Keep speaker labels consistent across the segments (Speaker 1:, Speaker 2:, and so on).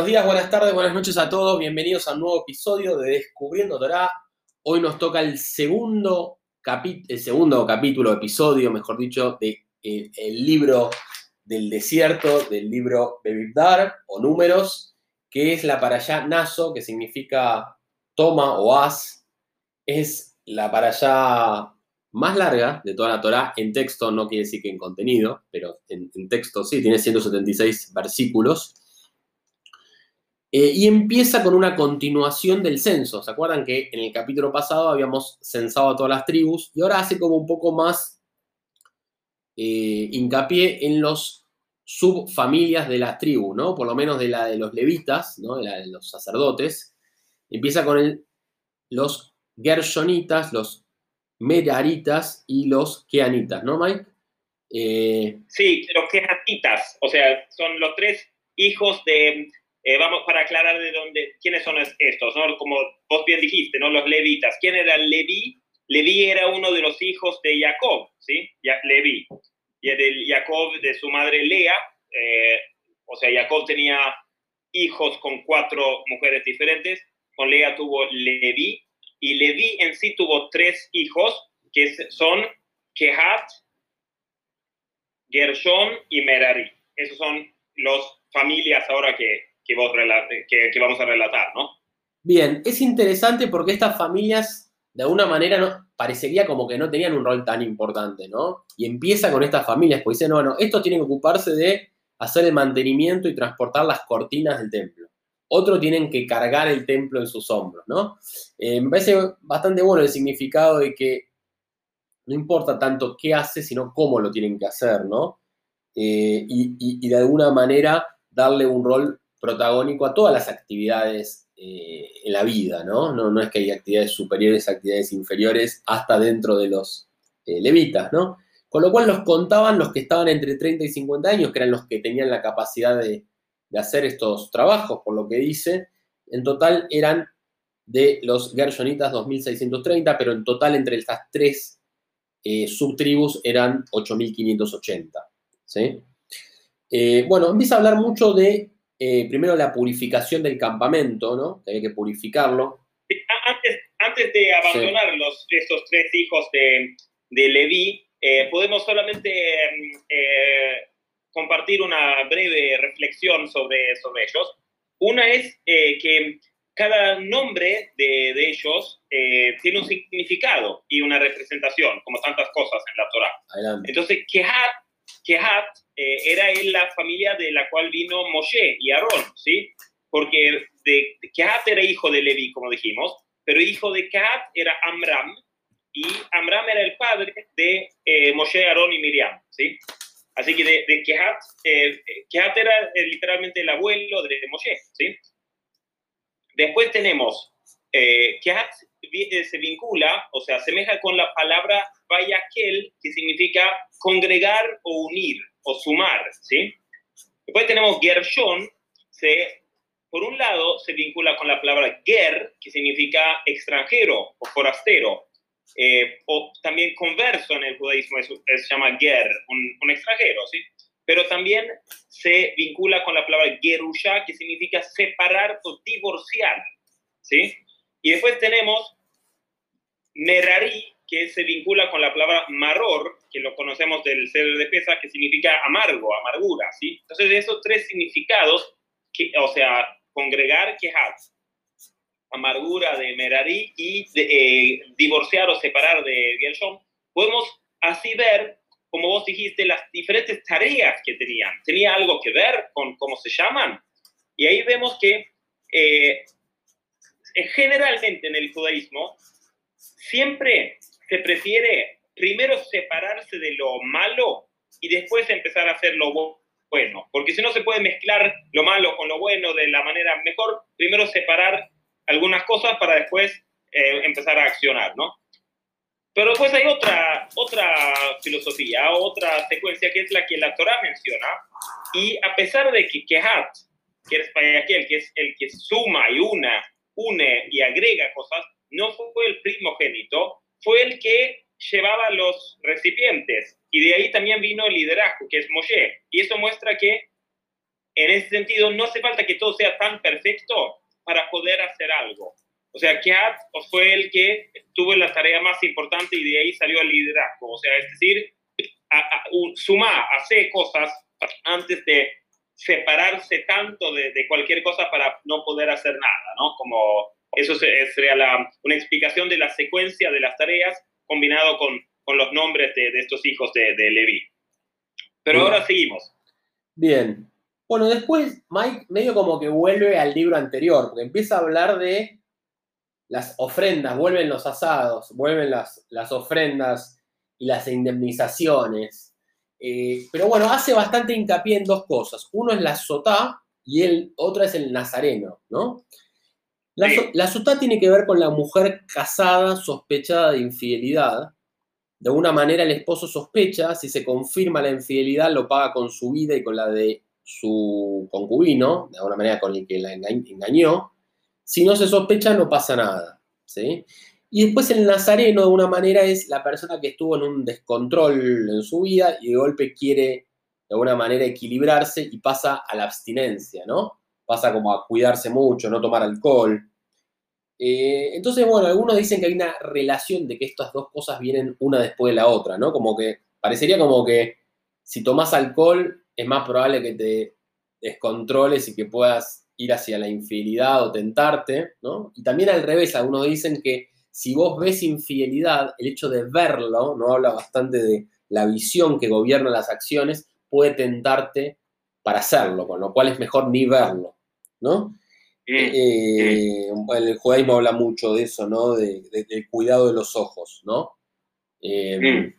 Speaker 1: Buenos días, buenas tardes, buenas noches a todos. Bienvenidos a un nuevo episodio de Descubriendo Torah. Hoy nos toca el segundo, el segundo capítulo, episodio, mejor dicho, del de, el libro del desierto, del libro Bebibdar o Números, que es la para allá Naso, que significa toma o haz. Es la para allá más larga de toda la Torah. En texto no quiere decir que en contenido, pero en, en texto sí, tiene 176 versículos. Eh, y empieza con una continuación del censo. ¿Se acuerdan que en el capítulo pasado habíamos censado a todas las tribus? Y ahora hace como un poco más eh, hincapié en los subfamilias de las tribus, ¿no? Por lo menos de la de los levitas, ¿no? De, la de los sacerdotes. Empieza con los gershonitas, los meraritas y los keanitas, ¿no, Mike?
Speaker 2: Eh, sí, los keanitas, o sea, son los tres hijos de eh, vamos para aclarar de dónde, quiénes son estos, ¿no? Como vos bien dijiste, ¿no? Los levitas. ¿Quién era Leví? Leví era uno de los hijos de Jacob, ¿sí? Leví. Y de Jacob, de su madre Lea, eh, o sea, Jacob tenía hijos con cuatro mujeres diferentes, con Lea tuvo Leví, y Leví en sí tuvo tres hijos, que son Kehat, Gershon y Merari. Esos son los familias ahora que, que, vamos a relatar, ¿no?
Speaker 1: Bien, es interesante porque estas familias, de alguna manera, parecería como que no tenían un rol tan importante, ¿no? Y empieza con estas familias, pues dicen, no, no, estos tienen que ocuparse de hacer el mantenimiento y transportar las cortinas del templo. Otros tienen que cargar el templo en sus hombros, ¿no? Eh, me parece bastante bueno el significado de que no importa tanto qué hace, sino cómo lo tienen que hacer, ¿no? Eh, y, y, de alguna manera darle un rol protagónico a todas las actividades eh, en la vida, ¿no? ¿no? es que hay actividades superiores, actividades inferiores, hasta dentro de los eh, levitas, ¿no? Con lo cual los contaban los que estaban entre 30 y 50 años, que eran los que tenían la capacidad de, hacer estos trabajos, por lo que dice. En total eran de los Gershonitas 2630, pero en total entre estas tres eh, subtribus eran 8580. ¿sí? bueno, empieza a hablar mucho de eh, primero la purificación del campamento, ¿no? Que hay que purificarlo.
Speaker 2: Antes, de abandonar los, estos tres hijos de, de Leví, eh, podemos solamente eh, compartir una breve reflexión sobre, sobre ellos. Una es que cada nombre de, de ellos tiene un significado y una representación, como tantas cosas en la Torah. Entonces, Kehat Kehat eh, era en la familia de la cual vino Moshe y Aarón, ¿sí? Porque de, Kehat era hijo de Levi, como dijimos, pero hijo de Kehat era Amram, y Amram era el padre de eh, Moshe, Aarón y Miriam, ¿sí? Así que de, de Kehat, eh, Kehat era literalmente el abuelo de Moshe, ¿sí? Después tenemos, Kehat se vincula, o sea, asemeja con la palabra Vayakel, que significa congregar o unir o sumar, ¿sí? Después tenemos Gershon, se, por un lado se vincula con la palabra Ger, que significa extranjero o forastero, eh, o también converso en el judaísmo se llama Ger, un, extranjero, ¿sí? Pero también se vincula con la palabra Gerusha, que significa separar o divorciar, ¿sí? Y después tenemos Merari, que se vincula con la palabra maror, que lo conocemos del ser de pesa, que significa amargo, amargura, ¿sí? Entonces, esos tres significados, que, o sea, congregar, quejar, amargura de Merari y eh, divorciar o separar de Gershon, podemos así ver, como vos dijiste, las diferentes tareas que tenían. ¿Tenía algo que ver con cómo se llaman? Y ahí vemos que eh, generalmente en el judaísmo siempre se prefiere primero separarse de lo malo y después empezar a hacer lo bueno, porque si no se puede mezclar lo malo con lo bueno de la manera mejor, primero separar algunas cosas para después eh, empezar a accionar, ¿no? Pero después hay otra, otra filosofía, otra secuencia que es la que la Torah menciona, y a pesar de que Kehat, que es aquel que es el que suma y una, une y agrega cosas, no fue el primogénito, fue el que llevaba los recipientes. Y de ahí también vino el liderazgo, que es Moshe. Y eso muestra que en ese sentido, no hace falta que todo sea tan perfecto para poder hacer algo. O sea, Keat fue el que tuvo la tarea más importante y de ahí salió el liderazgo. O sea, es decir, a, suma, hace cosas antes de separarse tanto de, cualquier cosa para no poder hacer nada, ¿no? Como eso sería una explicación de la secuencia de las tareas combinado con, con los nombres de, estos hijos de, de Levi. Pero ahora seguimos.
Speaker 1: Bien. Bueno, después Mike medio como que vuelve al libro anterior, porque empieza a hablar de las ofrendas, vuelven los asados, vuelven las, las ofrendas y las indemnizaciones. Eh, pero bueno, hace bastante hincapié en dos cosas. Uno es la sotá y el otro es el nazareno, ¿no? La, la sotá tiene que ver con la mujer casada sospechada de infidelidad. De alguna manera el esposo sospecha, si se confirma la infidelidad lo paga con su vida y con la de su concubino, de alguna manera con el que la engañó. Si no se sospecha, no pasa nada. ¿sí? Y después el nazareno, de alguna manera, es la persona que estuvo en un descontrol en su vida y de golpe quiere, de alguna manera, equilibrarse y pasa a la abstinencia, ¿no? Pasa como a cuidarse mucho, no tomar alcohol. Eh, entonces, bueno, algunos dicen que hay una relación de que estas dos cosas vienen una después de la otra, ¿no? Como que parecería como que si tomas alcohol es más probable que te descontroles y que puedas ir hacia la infidelidad o tentarte, ¿no? Y también al revés, algunos dicen que si vos ves infidelidad, el hecho de verlo, no habla bastante de la visión que gobierna las acciones, puede tentarte para hacerlo, con lo cual es mejor ni verlo, ¿no? Eh, el judaísmo habla mucho de eso, ¿no? De, del cuidado de los ojos, ¿no?
Speaker 2: Eh,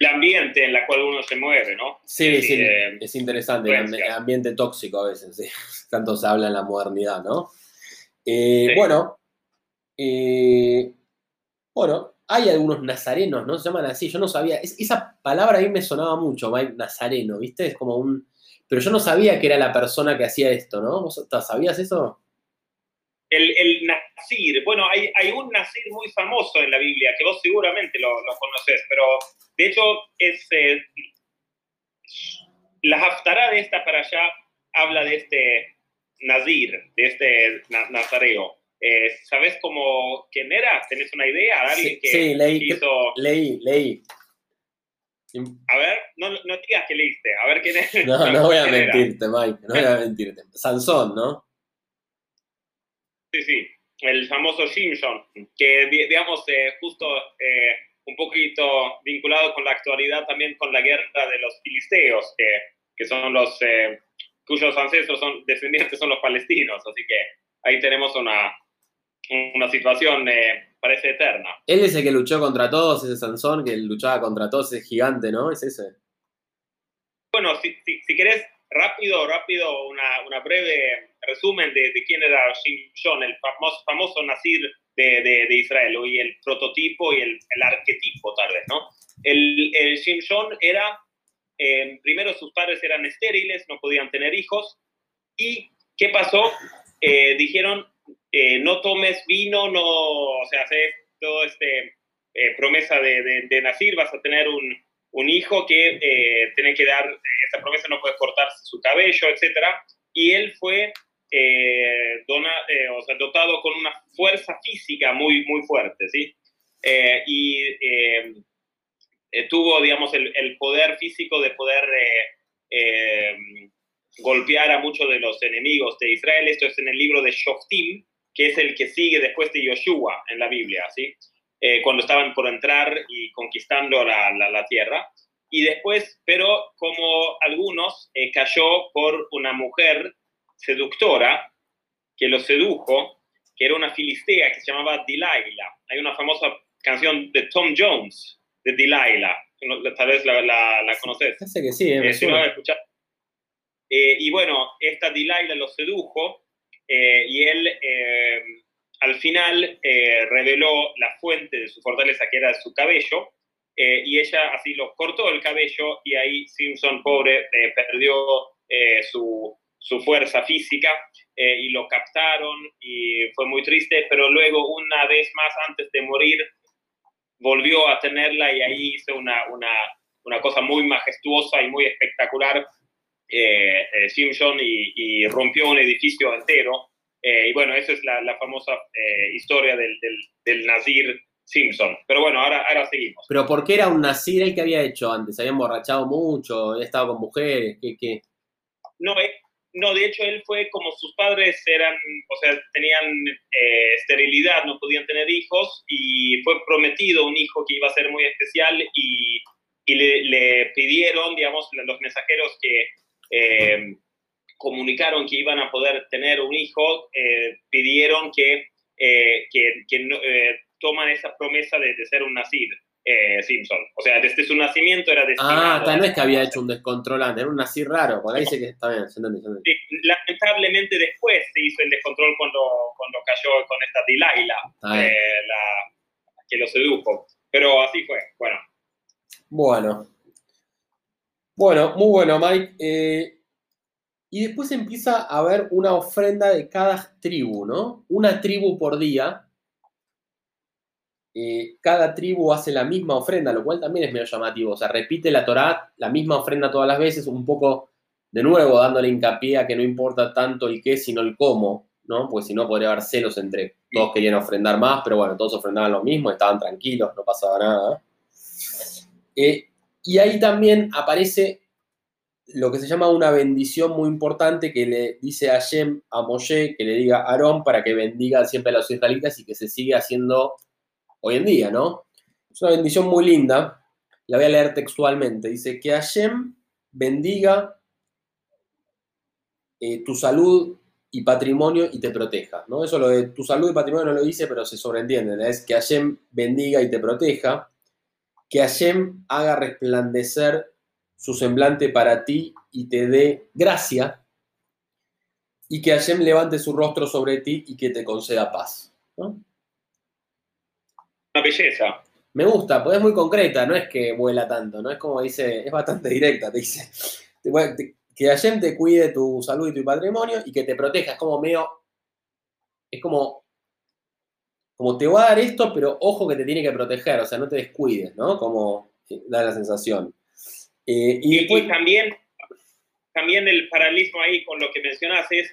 Speaker 2: el ambiente en el cual uno se mueve, ¿no?
Speaker 1: Sí, sí, eh, es interesante, el ambiente tóxico a veces, sí. tanto se habla en la modernidad, ¿no? Eh, bueno, bueno, hay algunos nazarenos, ¿no? Se llaman así, yo no sabía, esa palabra a mí me sonaba mucho, Mike, nazareno, ¿viste? Es como un... Pero yo no sabía que era la persona que hacía esto, ¿no? ¿Vos sabías eso?
Speaker 2: El, el Nazir, bueno, hay, hay, un Nazir muy famoso en la Biblia, que vos seguramente lo, lo conoces, pero de hecho es... Eh, la Haftarah de esta para allá habla de este Nazir, de este nazareo. Eh, ¿Sabes cómo quién era? ¿Tenés una idea?
Speaker 1: ¿Alguien que sí, leí, leí, leí.
Speaker 2: A ver, no, no digas que leíste. A ver quién es.
Speaker 1: No, no voy a mentirte, Mike. No voy a mentirte. Sansón, ¿no?
Speaker 2: Sí, sí. El famoso Simpson, que digamos eh, justo eh, un poquito vinculado con la actualidad también con la guerra de los filisteos, que, que son los cuyos ancestros son descendientes son los palestinos, así que ahí tenemos una, una situación, eh, parece eterna.
Speaker 1: Él es el que luchó contra todos, ese Sansón, que luchaba contra todos, ese gigante, ¿no? Es ese.
Speaker 2: Bueno, si, si, querés, rápido, rápido, una, una breve resumen de, de, quién era Shimshon, el famoso, famoso Nazir de, de, de, Israel, y el prototipo y el, el, arquetipo, tal vez, ¿no? El, el Shimshon era eh, primero sus padres eran estériles, no podían tener hijos. ¿Y qué pasó? Eh, dijeron, eh, no tomes vino, no, o sea, haces todo este promesa de, de, vas a tener un, un hijo que tiene que dar, esa promesa no puede cortarse su cabello, etc. Y él fue dona, o sea, dotado con una fuerza física muy, muy fuerte, ¿sí? y eh, tuvo, digamos, el, el, poder físico de poder eh, eh, golpear a muchos de los enemigos de Israel. Esto es en el libro de Shoftim, que es el que sigue después de Yoshua en la Biblia, ¿sí? cuando estaban por entrar y conquistando la, la, la tierra. Y después, pero como algunos, cayó por una mujer seductora que lo sedujo, que era una filistea que se llamaba Delilah. Hay una famosa canción de Tom Jones de Delilah. Tal vez la, la, conoces.
Speaker 1: Sé que sí, eh,
Speaker 2: si no eh, y bueno, esta Delilah lo sedujo eh, y él al final reveló la fuente de su fortaleza, que era su cabello, y ella así lo cortó el cabello y ahí Simpson, pobre, perdió su, su, fuerza física y lo captaron y fue muy triste, pero luego una vez más antes de morir volvió a tenerla y ahí hizo una, una, una cosa muy majestuosa y muy espectacular eh, Simpson y, rompió un edificio entero. y bueno, esa es la, famosa historia del, del, Nazir Simpson. Pero bueno, ahora, ahora seguimos.
Speaker 1: ¿Pero por qué era un Nazir el que había hecho antes? ¿Había emborrachado mucho? ¿Había estado con mujeres? ¿Qué, qué?
Speaker 2: No, no, de hecho él fue como sus padres eran, o sea, tenían eh, esterilidad, no podían tener hijos y fue prometido un hijo que iba a ser muy especial y, le, pidieron, digamos, los mensajeros que eh, comunicaron que iban a poder tener un hijo, eh, pidieron que, que, toman esa promesa de, de ser un nacido. Eh, Simpson. O sea, desde su nacimiento era destinado.
Speaker 1: Ah, tal vez que había hecho un descontrol antes, era un así raro, por ahí dice que está bien,
Speaker 2: lamentablemente después se hizo el descontrol cuando, cuando cayó con esta Delilah, eh, la, que lo sedujo. Pero así fue, bueno.
Speaker 1: Bueno. Bueno, muy bueno, Mike. Eh, y después empieza a haber una ofrenda de cada tribu, ¿no? Una tribu por día eh, cada tribu hace la misma ofrenda, lo cual también es medio llamativo. O sea, repite la Torá, la misma ofrenda todas las veces, un poco de nuevo dándole hincapié a que no importa tanto el qué, sino el cómo, ¿no? Porque si no podría haber celos entre todos querían ofrendar más, pero bueno, todos ofrendaban lo mismo, estaban tranquilos, no pasaba nada. Eh, y ahí también aparece lo que se llama una bendición muy importante que le dice a Shem, a Moshe, que le diga a Aarón para que bendiga siempre a los israelitas y que se siga haciendo hoy en día, ¿no? Es una bendición muy linda. La voy a leer textualmente. Dice que Hashem bendiga eh, tu salud y patrimonio y te proteja, ¿no? Eso lo de tu salud y patrimonio no lo dice, pero se sobreentiende. Es que Hashem bendiga y te proteja. Que Hashem haga resplandecer su semblante para ti y te dé gracia. Y que Hashem levante su rostro sobre ti y que te conceda paz. ¿no?
Speaker 2: una belleza.
Speaker 1: Me gusta, pues es muy concreta, no es que vuela tanto, ¿no? Es como dice, es bastante directa, te dice. Que Hashem te cuide tu salud y tu patrimonio y que te proteja. Es como medio. Es como. Como te va a dar esto, pero ojo que te tiene que proteger, o sea, no te descuides, ¿no? Como da la sensación.
Speaker 2: Eh, y, también, también el paralelismo ahí con lo que mencionas es,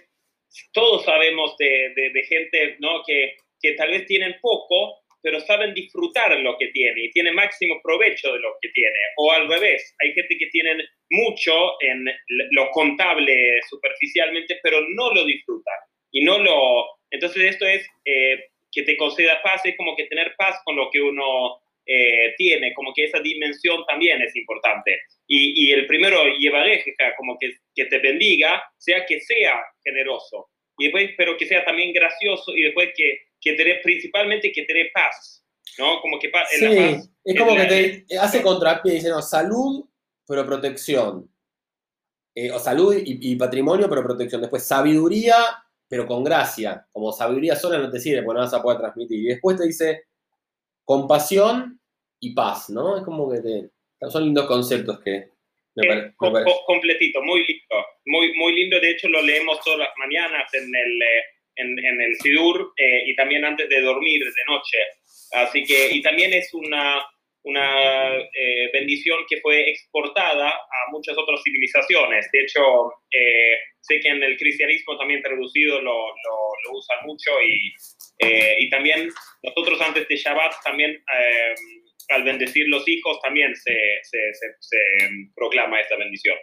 Speaker 2: todos sabemos de, de, gente ¿no? que, que, tal vez tienen poco, pero saben disfrutar lo que tiene y tienen máximo provecho de lo que tiene. O al revés, hay gente que tiene mucho en lo contable superficialmente, pero no lo disfruta. Y no lo... Entonces esto es eh, que te conceda paz, es como que tener paz con lo que uno eh, tiene, como que esa dimensión también es importante. Y, y el primero, llevareja, como que, que te bendiga, sea que sea generoso, y después, pero que sea también gracioso y después que que te principalmente que te dé paz, ¿no? Como que
Speaker 1: paz, sí, es como que te hace contrapié, dice, no, salud, pero protección. Eh, o salud y, patrimonio, pero protección. Después, sabiduría, pero con gracia. Como sabiduría sola no te sirve, porque no vas a poder transmitir. Y después te dice compasión y paz, ¿no? Es como que te, son lindos conceptos que,
Speaker 2: me completito, muy lindo, muy, muy lindo. De hecho, lo leemos todas las mañanas en el, eh, en, el Sidur eh, y también antes de dormir de noche. Así que, y también es una, una eh, bendición que fue exportada a muchas otras civilizaciones. De hecho, eh, sé que en el cristianismo también traducido lo, lo, usan mucho y, y, también nosotros antes de Shabbat también al bendecir los hijos también se, se, se, proclama esta bendición.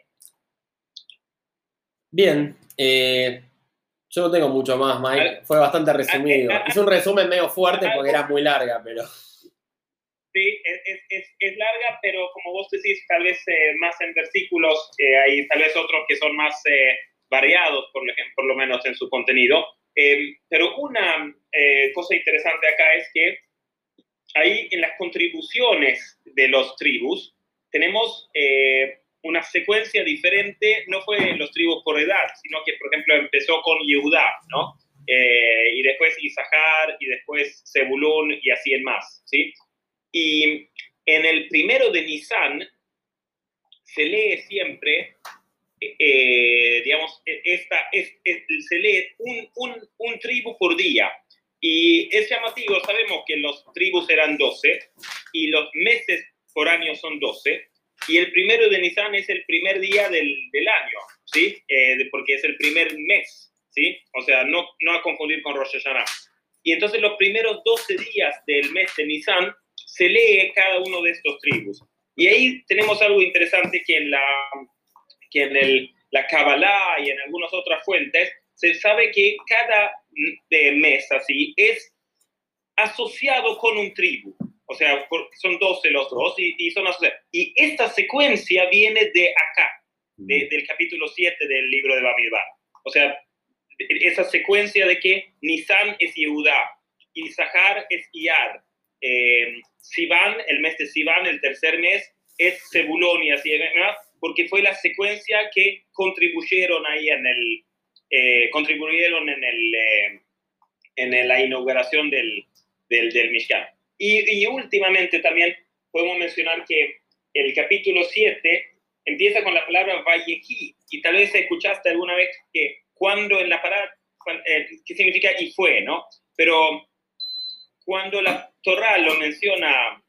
Speaker 1: Bien, yo no tengo mucho más, Mike. Fue bastante resumido. Es un resumen medio fuerte porque era muy larga, pero.
Speaker 2: Sí, es, es, es larga, pero como vos decís, tal vez eh, más en versículos, eh, hay tal vez otros que son más eh, variados, por, por lo menos en su contenido. Em, pero una cosa interesante acá es que ahí en las contribuciones de los tribus tenemos una secuencia diferente, no fue los tribus por edad, sino que, por ejemplo, empezó con Yehudá, ¿no? Eh, y después Isahar, y después Zebulún, y así en más, ¿sí? Y en el primero de Nisan se lee siempre, eh, digamos, esta, es, se lee un, un, un tribu por día. Y es llamativo, sabemos que los tribus eran 12 y los meses por año son 12, y el primero de Nisan es el primer día del, del año. ¿sí? Eh, porque es el primer mes, ¿sí? O sea, no, no a confundir con Rosh Hashanah. Y entonces los primeros 12 días del mes de Nisan se lee cada uno de estos tribus. Y ahí tenemos algo interesante que en la, que en el, la Kabbalah y en algunas otras fuentes se sabe que cada mes así es asociado con un tribu. O sea, son 12 los dos y, y son asociados. Y esta secuencia viene de acá, del capítulo 7 del libro de Bamidbar. O sea, esa secuencia de que Nisan es Yehudá, Isahar es Iyar, eh, Sivan, el mes de Sivan, el tercer mes, es Zebulón y así, porque fue la secuencia que contribuyeron ahí en el, eh, contribuyeron en, el, eh, en la inauguración del, del, del Mishkan. Y, y, últimamente también podemos mencionar que el capítulo 7 empieza con la palabra Vallejí, y tal vez escuchaste alguna vez que cuando en la palabra, eh, ¿qué significa y fue, no? Pero cuando la Torah lo menciona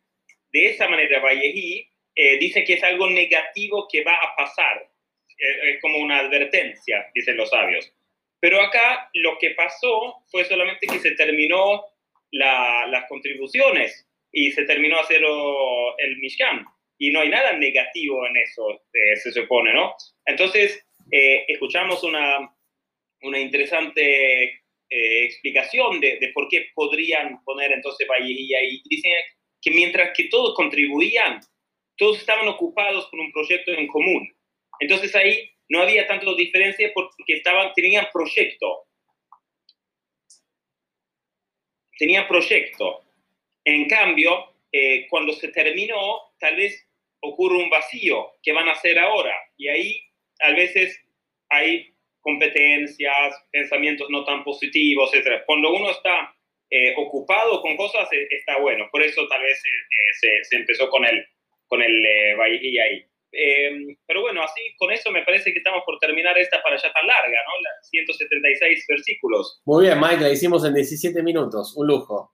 Speaker 2: de esa manera, Vallejí, eh, dice que es algo negativo que va a pasar. Eh, es como una advertencia, dicen los sabios. Pero acá lo que pasó fue solamente que se terminó las contribuciones y se terminó hacer el Mishkan. Y no hay nada negativo en eso, se supone, ¿no? Entonces, escuchamos una, una interesante eh, explicación de, por qué podrían poner entonces Vallejí ahí. Dicen que mientras que todos contribuían, todos estaban ocupados por un proyecto en común. Entonces ahí no había tanto diferencia porque estaban, tenían proyecto. Tenían proyecto. En cambio, eh, cuando se terminó, tal vez ocurre un vacío. ¿Qué van a hacer ahora? Y ahí, a veces, hay competencias, pensamientos no tan positivos, etc. Cuando uno está eh, ocupado con cosas, eh, está bueno. Por eso tal vez eh, se, empezó con el, con el ahí. Em, pero bueno, así con eso me parece que estamos por terminar esta para allá tan larga, ¿no? Las 176 versículos.
Speaker 1: Muy bien, Mike, la hicimos en 17 minutos, un lujo.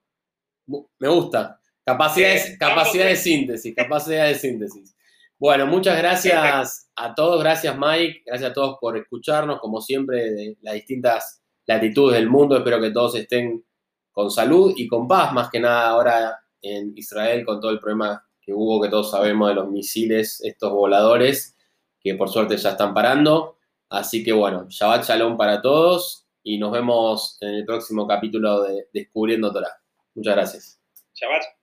Speaker 1: Me gusta. Capacidad, capacidad de síntesis, capacidad de síntesis. Bueno, muchas gracias a todos, gracias Mike, gracias a todos por escucharnos, como siempre, de las distintas latitudes del mundo. Espero que todos estén con salud y con paz, más que nada ahora en Israel con todo el problema que hubo, que todos sabemos de los misiles, estos voladores, que por suerte ya están parando. Así que bueno, Shabbat Shalom para todos y nos vemos en el próximo capítulo de Descubriendo Torah. Muchas gracias.
Speaker 2: Shabbat.